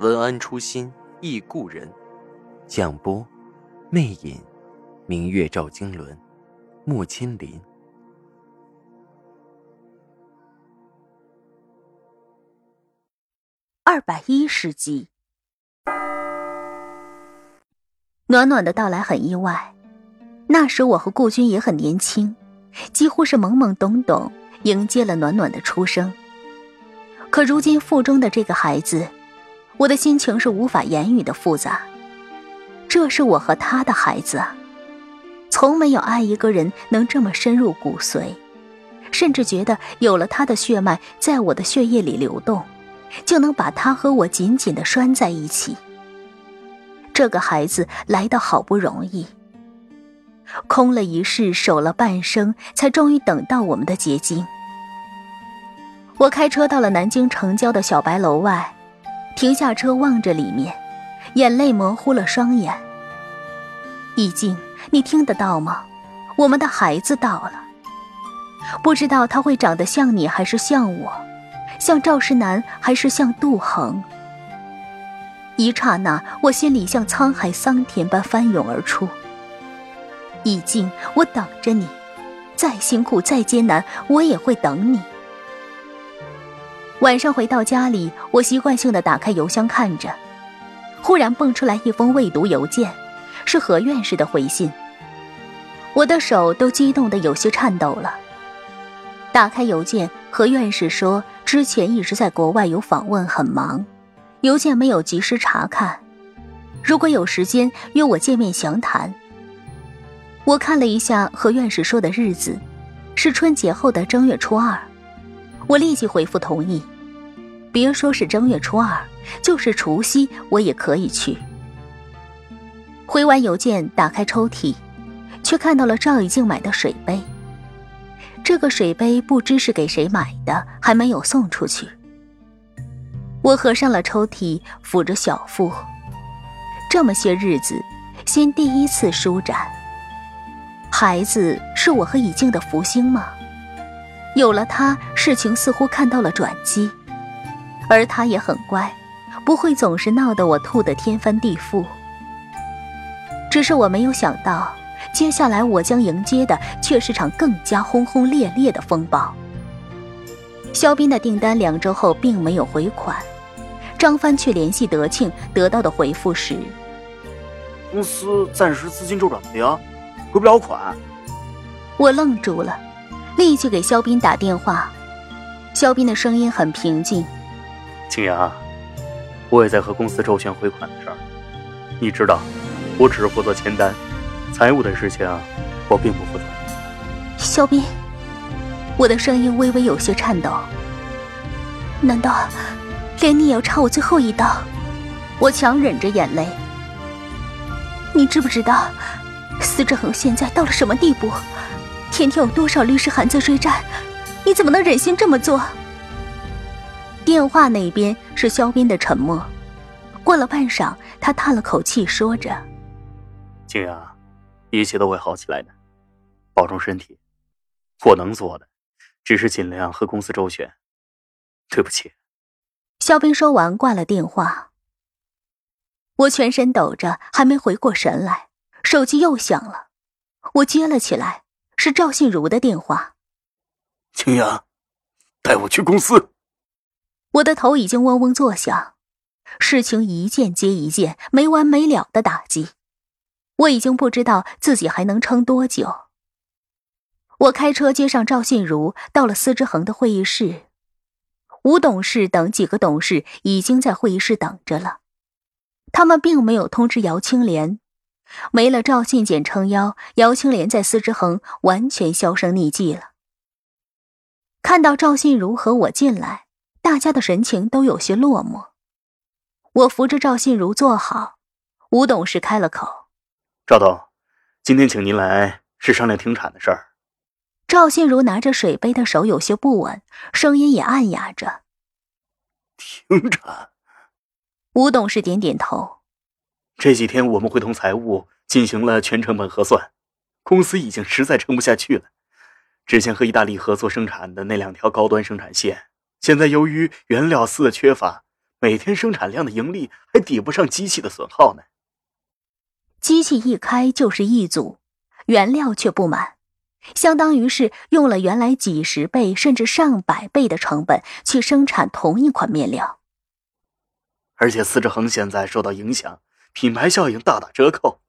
文安初心忆故人，蒋波，魅影，明月照经纶，木千林。二百一十集，暖暖的到来很意外。那时我和顾军也很年轻，几乎是懵懵懂懂迎接了暖暖的出生。可如今腹中的这个孩子。我的心情是无法言语的复杂，这是我和他的孩子，从没有爱一个人能这么深入骨髓，甚至觉得有了他的血脉在我的血液里流动，就能把他和我紧紧的拴在一起。这个孩子来的好不容易，空了一世，守了半生，才终于等到我们的结晶。我开车到了南京城郊的小白楼外。停下车，望着里面，眼泪模糊了双眼。易静，你听得到吗？我们的孩子到了，不知道他会长得像你还是像我，像赵世南还是像杜恒。一刹那，我心里像沧海桑田般翻涌而出。易静，我等着你，再辛苦再艰难，我也会等你。晚上回到家里，我习惯性的打开邮箱看着，忽然蹦出来一封未读邮件，是何院士的回信。我的手都激动的有些颤抖了。打开邮件，何院士说之前一直在国外有访问，很忙，邮件没有及时查看。如果有时间约我见面详谈。我看了一下何院士说的日子，是春节后的正月初二，我立即回复同意。别说是正月初二，就是除夕，我也可以去。回完邮件，打开抽屉，却看到了赵以静买的水杯。这个水杯不知是给谁买的，还没有送出去。我合上了抽屉，抚着小腹。这么些日子，心第一次舒展。孩子是我和以静的福星吗？有了他，事情似乎看到了转机。而他也很乖，不会总是闹得我吐得天翻地覆。只是我没有想到，接下来我将迎接的却是场更加轰轰烈烈的风暴。肖斌的订单两周后并没有回款，张帆却联系德庆，得到的回复是：公司暂时资金周转不灵，回不了款。我愣住了，立即给肖斌打电话。肖斌的声音很平静。青阳，我也在和公司周旋汇款的事儿。你知道，我只是负责签单，财务的事情我并不负责。肖斌，我的声音微微有些颤抖。难道连你也要插我最后一刀？我强忍着眼泪。你知不知道，司志恒现在到了什么地步？天天有多少律师函在追债？你怎么能忍心这么做？电话那边是肖斌的沉默，过了半晌，他叹了口气，说着：“静雅，一切都会好起来的，保重身体。我能做的，只是尽量和公司周旋。对不起。”肖斌说完，挂了电话。我全身抖着，还没回过神来，手机又响了，我接了起来，是赵信如的电话。静雅，带我去公司。我的头已经嗡嗡作响，事情一件接一件，没完没了的打击，我已经不知道自己还能撑多久。我开车接上赵信如，到了司之恒的会议室，吴董事等几个董事已经在会议室等着了。他们并没有通知姚青莲，没了赵信简撑腰，姚青莲在司之恒完全销声匿迹了。看到赵信如和我进来。大家的神情都有些落寞，我扶着赵信如坐好，吴董事开了口：“赵董，今天请您来是商量停产的事儿。”赵信如拿着水杯的手有些不稳，声音也暗哑着：“停产。”吴董事点点头：“这几天我们会同财务进行了全成本核算，公司已经实在撑不下去了。之前和意大利合作生产的那两条高端生产线，现在由于原料丝的缺乏，每天生产量的盈利还抵不上机器的损耗呢。机器一开就是一组，原料却不满，相当于是用了原来几十倍甚至上百倍的成本去生产同一款面料。”而且丝之恒现在受到影响，品牌效应大打折扣，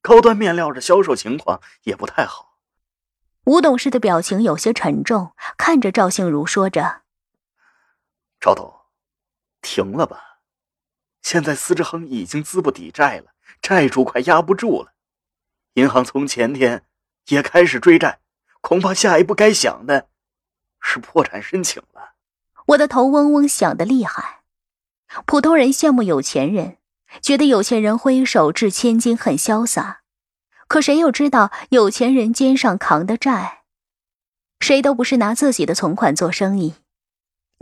高端面料的销售情况也不太好。吴董事的表情有些沉重，看着赵杏如说着：“赵董，停了吧！现在司之恒已经资不抵债了，债主快压不住了，银行从前天也开始追债，恐怕下一步该想的是破产申请了。”我的头嗡嗡响的厉害。普通人羡慕有钱人，觉得有钱人挥手掷千金很潇洒，可谁又知道有钱人肩上扛的债？谁都不是拿自己的存款做生意，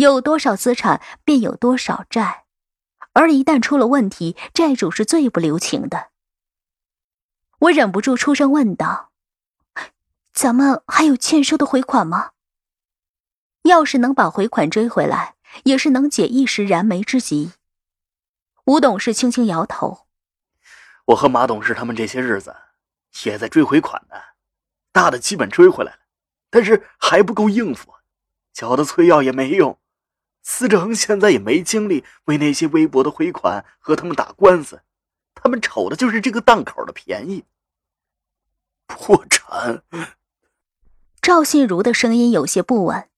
有多少资产便有多少债，而一旦出了问题，债主是最不留情的。我忍不住出声问道：“咱们还有欠收的回款吗？要是能把回款追回来。”也是能解一时燃眉之急。吴董事轻轻摇头：“我和马董事他们这些日子也在追回款呢，大的基本追回来了，但是还不够应付，小的催要也没用。司志恒现在也没精力为那些微薄的回款和他们打官司，他们瞅的就是这个档口的便宜。破产。”赵信如的声音有些不稳。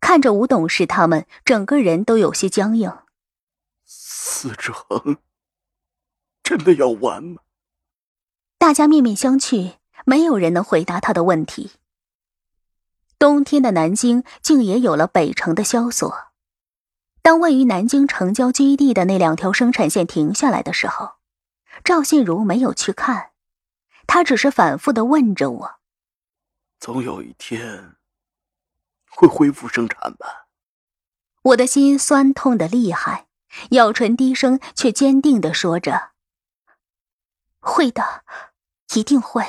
看着吴董事，他们整个人都有些僵硬。司之恒，真的要完吗？大家面面相觑，没有人能回答他的问题。冬天的南京竟也有了北城的萧索。当位于南京城郊基地的那两条生产线停下来的时候，赵信如没有去看，他只是反复的问着我：“总有一天。”会恢复生产吧？我的心酸痛的厉害，咬唇低声却坚定的说着：“会的，一定会。”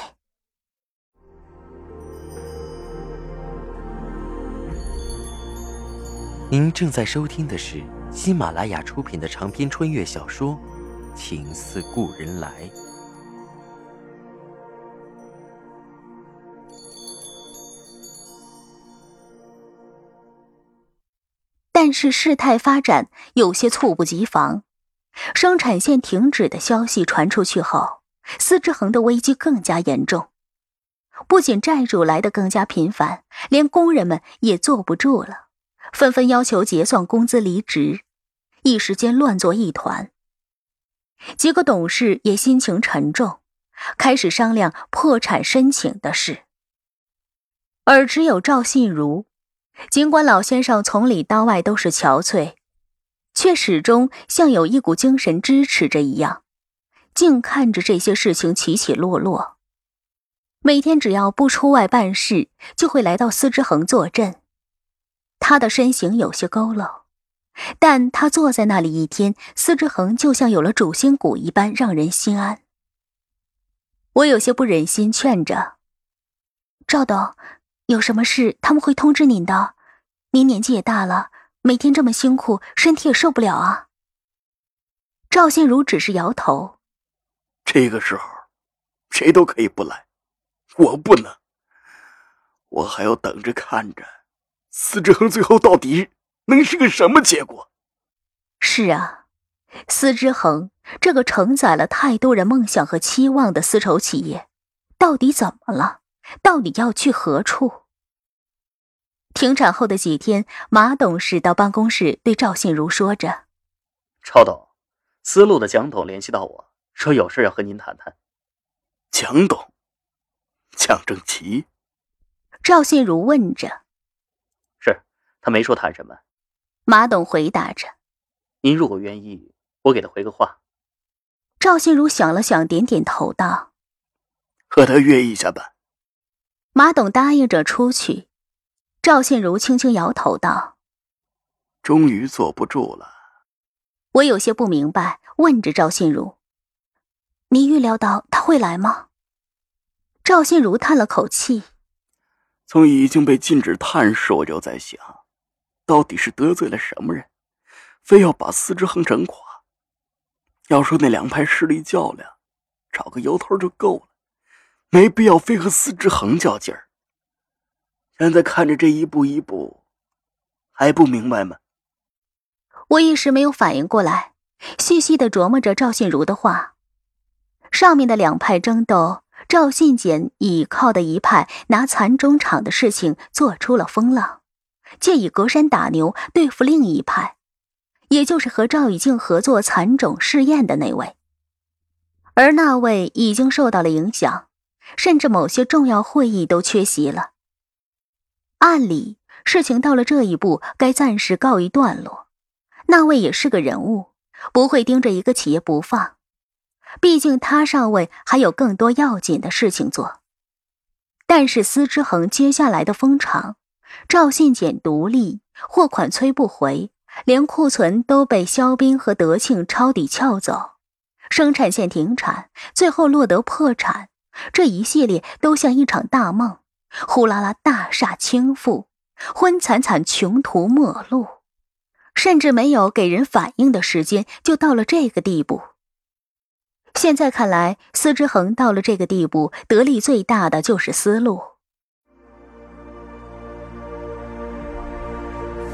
您正在收听的是喜马拉雅出品的长篇穿越小说《情似故人来》。但是事态发展有些猝不及防，生产线停止的消息传出去后，司之恒的危机更加严重。不仅债主来的更加频繁，连工人们也坐不住了，纷纷要求结算工资、离职，一时间乱作一团。几个董事也心情沉重，开始商量破产申请的事。而只有赵信如。尽管老先生从里到外都是憔悴，却始终像有一股精神支持着一样，静看着这些事情起起落落。每天只要不出外办事，就会来到司之恒坐镇。他的身形有些佝偻，但他坐在那里一天，司之恒就像有了主心骨一般，让人心安。我有些不忍心劝着赵董。有什么事他们会通知您的。您年纪也大了，每天这么辛苦，身体也受不了啊。赵心如只是摇头。这个时候，谁都可以不来，我不能。我还要等着看着，司之恒最后到底能是个什么结果。是啊，司之恒这个承载了太多人梦想和期望的丝绸企业，到底怎么了？到底要去何处？停产后的几天，马董事到办公室对赵信如说着：“赵董，丝路的蒋董联系到我说有事要和您谈谈。”蒋董，蒋正奇。赵信如问着：“是他没说谈什么？”马董回答着：“您如果愿意，我给他回个话。赵信如想了想，点点头道：“和他约一下吧。”马董答应着出去。赵信如轻轻摇头道：“终于坐不住了。”我有些不明白，问着赵信如：“你预料到他会来吗？”赵信如叹了口气：“从已经被禁止探视，我就在想，到底是得罪了什么人，非要把司之恒整垮？要说那两派势力较量，找个由头就够了，没必要非和司之恒较劲儿。现在看着这一步一步，还不明白吗？”我一时没有反应过来，细细的琢磨着赵信如的话，上面的两派争斗。赵信简倚靠的一派拿蚕种场的事情做出了风浪，借以隔山打牛对付另一派，也就是和赵以静合作蚕种试验的那位。而那位已经受到了影响，甚至某些重要会议都缺席了。按理，事情到了这一步，该暂时告一段落。那位也是个人物，不会盯着一个企业不放。毕竟他上位还有更多要紧的事情做，但是司之恒接下来的风场，赵信简独立，货款催不回，连库存都被肖斌和德庆抄底撬走，生产线停产，最后落得破产，这一系列都像一场大梦，呼啦啦大厦倾覆，昏惨惨穷途末路，甚至没有给人反应的时间，就到了这个地步。现在看来，司之恒到了这个地步，得利最大的就是思路。